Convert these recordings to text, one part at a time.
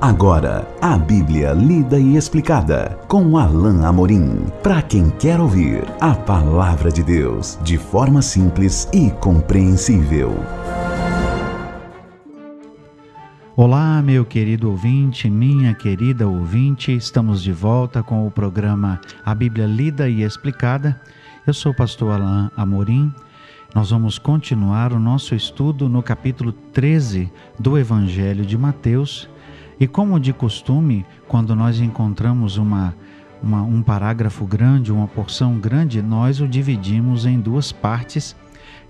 Agora, a Bíblia lida e explicada com Alain Amorim. Para quem quer ouvir a palavra de Deus de forma simples e compreensível. Olá, meu querido ouvinte, minha querida ouvinte, estamos de volta com o programa A Bíblia Lida e Explicada. Eu sou o pastor Alain Amorim. Nós vamos continuar o nosso estudo no capítulo 13 do Evangelho de Mateus e como de costume, quando nós encontramos uma, uma, um parágrafo grande, uma porção grande, nós o dividimos em duas partes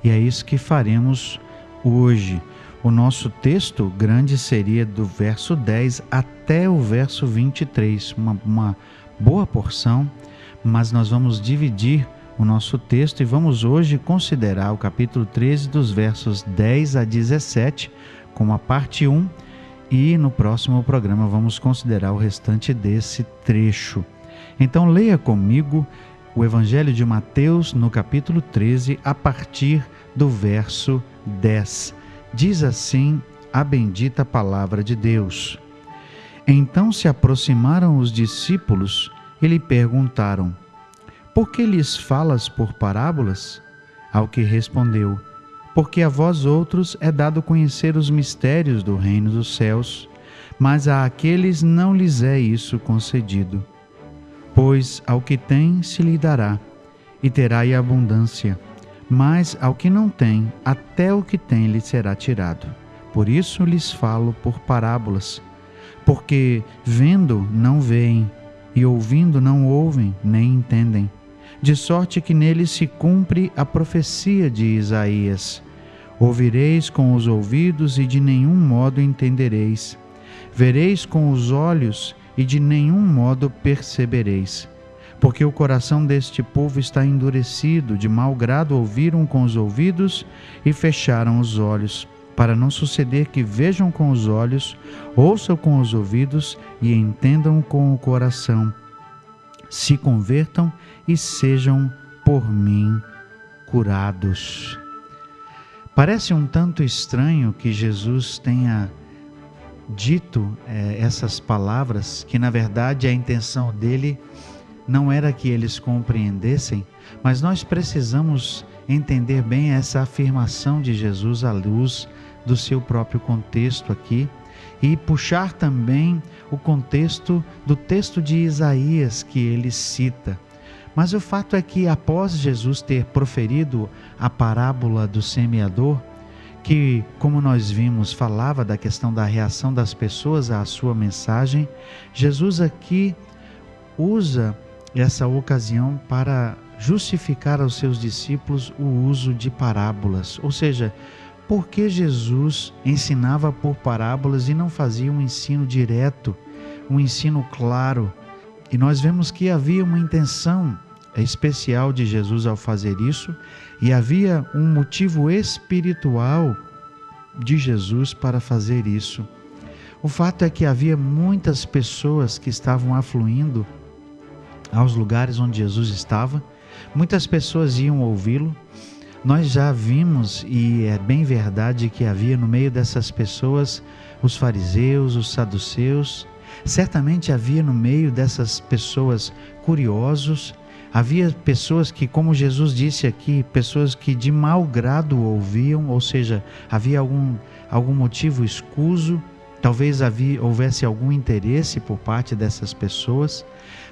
e é isso que faremos hoje. O nosso texto grande seria do verso 10 até o verso 23, uma, uma boa porção, mas nós vamos dividir o nosso texto e vamos hoje considerar o capítulo 13, dos versos 10 a 17, como a parte 1 e no próximo programa vamos considerar o restante desse trecho. Então leia comigo o Evangelho de Mateus no capítulo 13, a partir do verso 10. Diz assim a bendita palavra de Deus. Então se aproximaram os discípulos e lhe perguntaram: Por que lhes falas por parábolas? Ao que respondeu: porque a vós outros é dado conhecer os mistérios do reino dos céus, mas a aqueles não lhes é isso concedido. Pois ao que tem se lhe dará, e terá e abundância, mas ao que não tem, até o que tem lhe será tirado. Por isso lhes falo por parábolas, porque vendo não veem, e ouvindo não ouvem, nem entendem, de sorte que neles se cumpre a profecia de Isaías Ouvireis com os ouvidos e de nenhum modo entendereis. Vereis com os olhos e de nenhum modo percebereis. Porque o coração deste povo está endurecido, de mau grado ouviram com os ouvidos e fecharam os olhos, para não suceder que vejam com os olhos, ouçam com os ouvidos e entendam com o coração, se convertam e sejam por mim curados. Parece um tanto estranho que Jesus tenha dito é, essas palavras, que na verdade a intenção dele não era que eles compreendessem, mas nós precisamos entender bem essa afirmação de Jesus à luz do seu próprio contexto aqui e puxar também o contexto do texto de Isaías que ele cita. Mas o fato é que após Jesus ter proferido a parábola do semeador, que, como nós vimos, falava da questão da reação das pessoas à sua mensagem, Jesus aqui usa essa ocasião para justificar aos seus discípulos o uso de parábolas, ou seja, por que Jesus ensinava por parábolas e não fazia um ensino direto, um ensino claro? E nós vemos que havia uma intenção especial de Jesus ao fazer isso e havia um motivo espiritual de Jesus para fazer isso. O fato é que havia muitas pessoas que estavam afluindo aos lugares onde Jesus estava, muitas pessoas iam ouvi-lo. Nós já vimos, e é bem verdade, que havia no meio dessas pessoas os fariseus, os saduceus, certamente havia no meio dessas pessoas curiosos, Havia pessoas que, como Jesus disse aqui, pessoas que de mau grado ouviam, ou seja, havia algum, algum motivo escuso, talvez havia, houvesse algum interesse por parte dessas pessoas,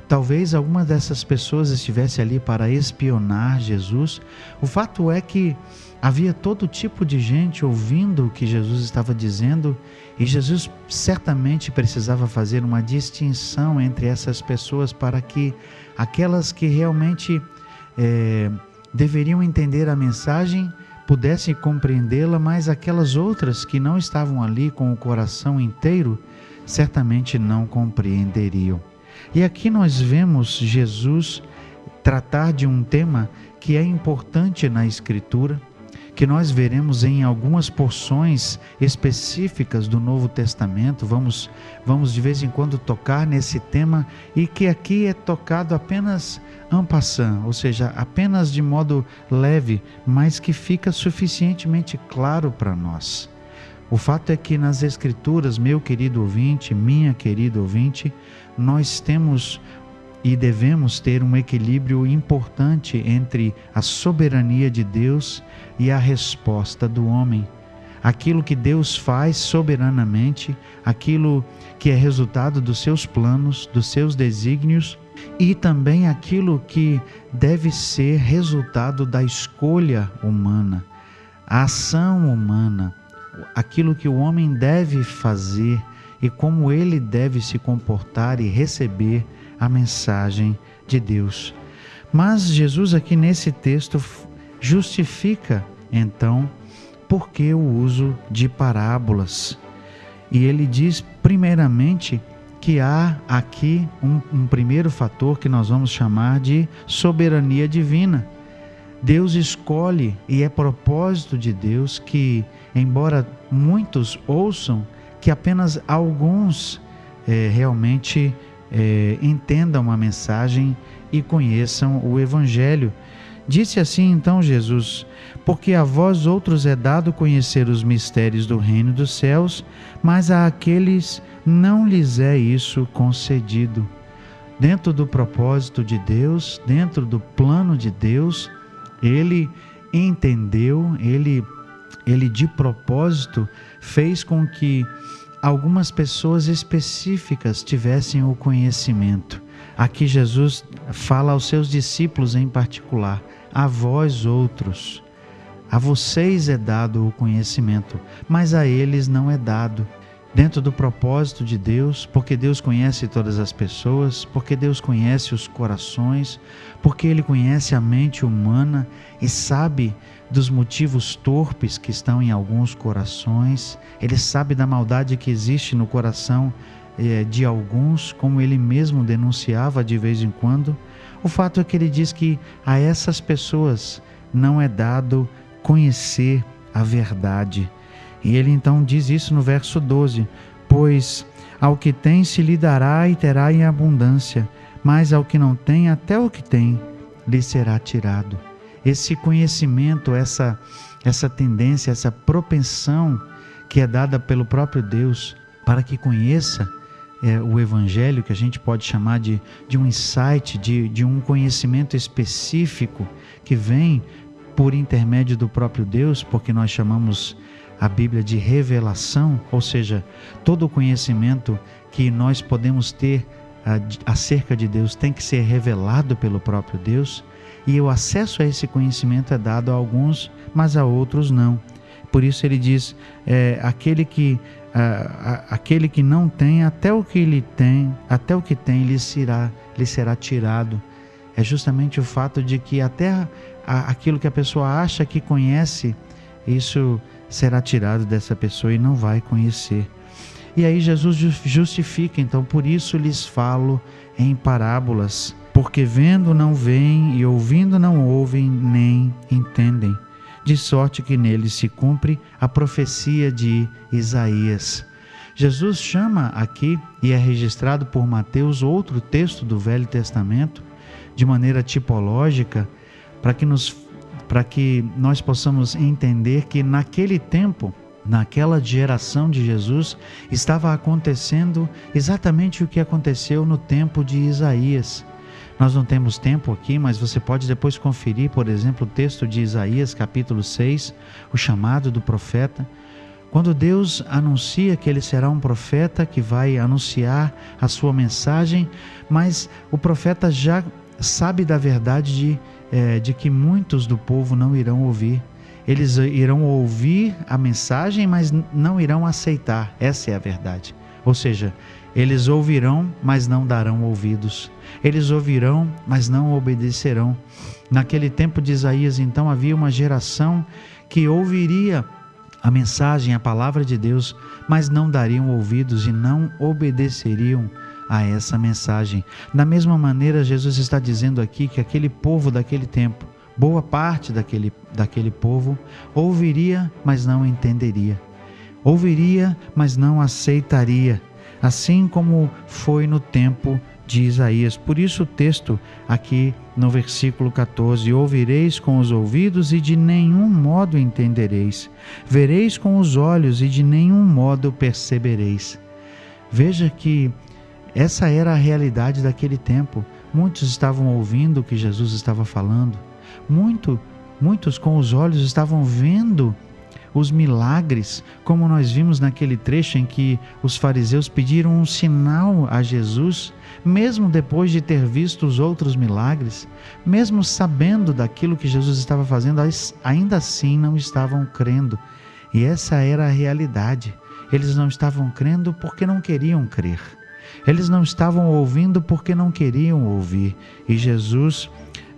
talvez alguma dessas pessoas estivesse ali para espionar Jesus. O fato é que havia todo tipo de gente ouvindo o que Jesus estava dizendo e Jesus certamente precisava fazer uma distinção entre essas pessoas para que aquelas que realmente é, deveriam entender a mensagem pudessem compreendê-la, mas aquelas outras que não estavam ali com o coração inteiro certamente não compreenderiam. E aqui nós vemos Jesus tratar de um tema que é importante na Escritura que nós veremos em algumas porções específicas do Novo Testamento. Vamos, vamos de vez em quando tocar nesse tema e que aqui é tocado apenas en passant, ou seja, apenas de modo leve, mas que fica suficientemente claro para nós. O fato é que nas Escrituras, meu querido ouvinte, minha querida ouvinte, nós temos e devemos ter um equilíbrio importante entre a soberania de Deus e a resposta do homem. Aquilo que Deus faz soberanamente, aquilo que é resultado dos seus planos, dos seus desígnios, e também aquilo que deve ser resultado da escolha humana, a ação humana, aquilo que o homem deve fazer e como ele deve se comportar e receber a mensagem de Deus. Mas Jesus, aqui nesse texto, justifica então por que o uso de parábolas. E ele diz, primeiramente, que há aqui um, um, primeiro fator que nós vamos chamar de soberania divina. Deus escolhe e é propósito de Deus que, embora muitos ouçam, que apenas alguns é, realmente é, entendam a mensagem e conheçam o Evangelho. Disse assim então Jesus: Porque a vós outros é dado conhecer os mistérios do reino dos céus, mas a aqueles não lhes é isso concedido. Dentro do propósito de Deus, dentro do plano de Deus, ele entendeu, ele, ele de propósito fez com que algumas pessoas específicas tivessem o conhecimento. Aqui Jesus fala aos seus discípulos em particular: a vós outros, a vocês é dado o conhecimento, mas a eles não é dado. Dentro do propósito de Deus, porque Deus conhece todas as pessoas, porque Deus conhece os corações, porque Ele conhece a mente humana e sabe dos motivos torpes que estão em alguns corações, ele sabe da maldade que existe no coração eh, de alguns, como ele mesmo denunciava de vez em quando. O fato é que ele diz que a essas pessoas não é dado conhecer a verdade. E ele então diz isso no verso 12: Pois ao que tem se lhe dará e terá em abundância, mas ao que não tem, até o que tem lhe será tirado. Esse conhecimento, essa, essa tendência, essa propensão que é dada pelo próprio Deus para que conheça é, o Evangelho, que a gente pode chamar de, de um insight, de, de um conhecimento específico que vem por intermédio do próprio Deus, porque nós chamamos a Bíblia de revelação, ou seja, todo o conhecimento que nós podemos ter acerca de Deus tem que ser revelado pelo próprio Deus e o acesso a esse conhecimento é dado a alguns, mas a outros não. Por isso ele diz: é, aquele que aquele que não tem, até o que ele tem, até o que tem, lhe será, lhe será tirado. É justamente o fato de que até aquilo que a pessoa acha que conhece, isso será tirado dessa pessoa e não vai conhecer. E aí Jesus justifica, então por isso lhes falo em parábolas porque vendo não veem e ouvindo não ouvem nem entendem, de sorte que neles se cumpre a profecia de Isaías. Jesus chama aqui, e é registrado por Mateus, outro texto do Velho Testamento, de maneira tipológica, para que, nos, para que nós possamos entender que naquele tempo, naquela geração de Jesus, estava acontecendo exatamente o que aconteceu no tempo de Isaías. Nós não temos tempo aqui, mas você pode depois conferir, por exemplo, o texto de Isaías, capítulo 6, o chamado do profeta. Quando Deus anuncia que ele será um profeta que vai anunciar a sua mensagem, mas o profeta já sabe da verdade de, é, de que muitos do povo não irão ouvir. Eles irão ouvir a mensagem, mas não irão aceitar. Essa é a verdade. Ou seja, eles ouvirão, mas não darão ouvidos. Eles ouvirão, mas não obedecerão. Naquele tempo de Isaías, então, havia uma geração que ouviria a mensagem, a palavra de Deus, mas não dariam ouvidos e não obedeceriam a essa mensagem. Da mesma maneira, Jesus está dizendo aqui que aquele povo daquele tempo, boa parte daquele, daquele povo, ouviria, mas não entenderia. Ouviria, mas não aceitaria assim como foi no tempo de Isaías. Por isso o texto aqui no versículo 14: Ouvireis com os ouvidos e de nenhum modo entendereis, vereis com os olhos e de nenhum modo percebereis. Veja que essa era a realidade daquele tempo. Muitos estavam ouvindo o que Jesus estava falando, muito, muitos com os olhos estavam vendo os milagres, como nós vimos naquele trecho em que os fariseus pediram um sinal a Jesus, mesmo depois de ter visto os outros milagres, mesmo sabendo daquilo que Jesus estava fazendo, ainda assim não estavam crendo. E essa era a realidade. Eles não estavam crendo porque não queriam crer. Eles não estavam ouvindo porque não queriam ouvir. E Jesus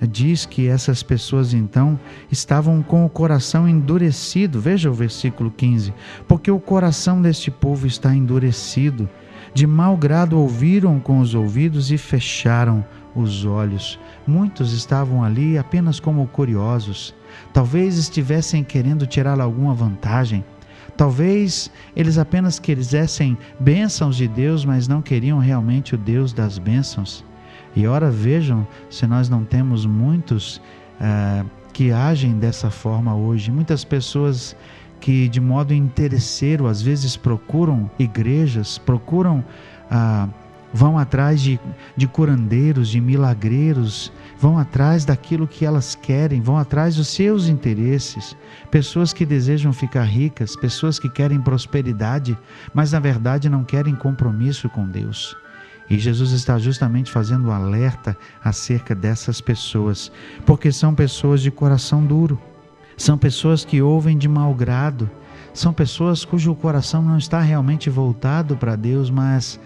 diz que essas pessoas então estavam com o coração endurecido. Veja o versículo 15: Porque o coração deste povo está endurecido. De mau grado ouviram com os ouvidos e fecharam os olhos. Muitos estavam ali apenas como curiosos. Talvez estivessem querendo tirar alguma vantagem. Talvez eles apenas quisessem bênçãos de Deus, mas não queriam realmente o Deus das bênçãos. E ora, vejam se nós não temos muitos uh, que agem dessa forma hoje. Muitas pessoas que, de modo interesseiro, às vezes procuram igrejas, procuram. Uh, vão atrás de, de curandeiros, de milagreiros, vão atrás daquilo que elas querem, vão atrás dos seus interesses. Pessoas que desejam ficar ricas, pessoas que querem prosperidade, mas na verdade não querem compromisso com Deus. E Jesus está justamente fazendo um alerta acerca dessas pessoas, porque são pessoas de coração duro, são pessoas que ouvem de mau grado, são pessoas cujo coração não está realmente voltado para Deus, mas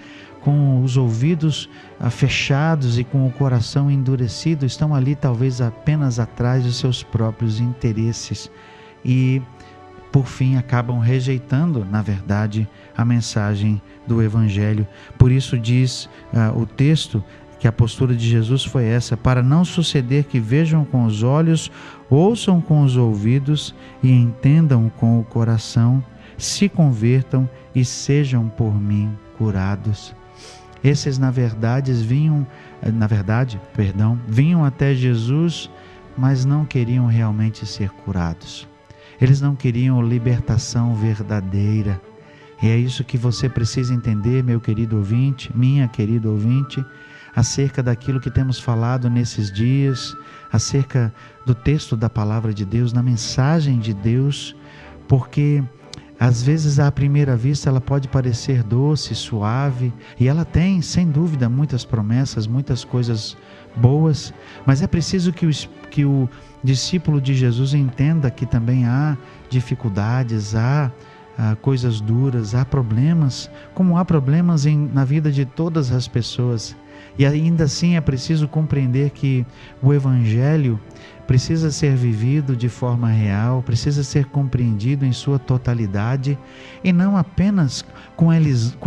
com os ouvidos ah, fechados e com o coração endurecido, estão ali talvez apenas atrás dos seus próprios interesses e por fim acabam rejeitando, na verdade, a mensagem do Evangelho. Por isso diz uh, o texto que a postura de Jesus foi essa: para não suceder que vejam com os olhos, ouçam com os ouvidos e entendam com o coração, se convertam e sejam por mim curados. Esses, na verdade, vinham, na verdade, perdão, vinham até Jesus, mas não queriam realmente ser curados. Eles não queriam libertação verdadeira. E é isso que você precisa entender, meu querido ouvinte, minha querida ouvinte, acerca daquilo que temos falado nesses dias, acerca do texto da palavra de Deus, na mensagem de Deus, porque às vezes, à primeira vista, ela pode parecer doce, suave, e ela tem, sem dúvida, muitas promessas, muitas coisas boas, mas é preciso que o, que o discípulo de Jesus entenda que também há dificuldades, há, há coisas duras, há problemas, como há problemas em, na vida de todas as pessoas. E ainda assim é preciso compreender que o Evangelho precisa ser vivido de forma real, precisa ser compreendido em sua totalidade e não apenas com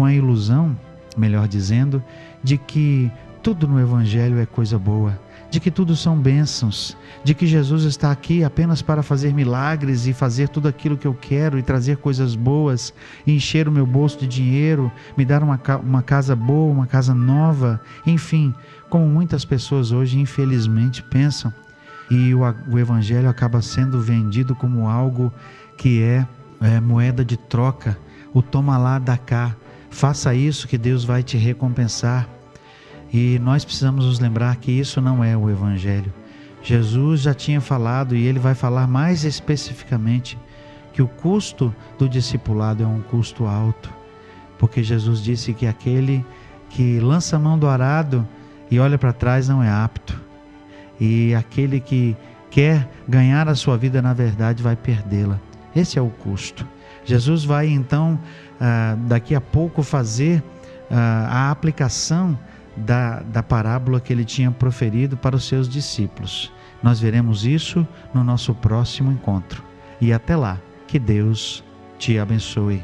a ilusão, melhor dizendo, de que tudo no Evangelho é coisa boa, de que tudo são bênçãos, de que Jesus está aqui apenas para fazer milagres e fazer tudo aquilo que eu quero e trazer coisas boas, encher o meu bolso de dinheiro, me dar uma, uma casa boa, uma casa nova, enfim, como muitas pessoas hoje infelizmente pensam e o, o evangelho acaba sendo vendido como algo que é, é moeda de troca, o toma lá, dá cá, faça isso que Deus vai te recompensar. E nós precisamos nos lembrar que isso não é o evangelho. Jesus já tinha falado e ele vai falar mais especificamente que o custo do discipulado é um custo alto, porque Jesus disse que aquele que lança a mão do arado e olha para trás não é apto e aquele que quer ganhar a sua vida, na verdade, vai perdê-la. Esse é o custo. Jesus vai então, ah, daqui a pouco, fazer ah, a aplicação da, da parábola que ele tinha proferido para os seus discípulos. Nós veremos isso no nosso próximo encontro. E até lá, que Deus te abençoe.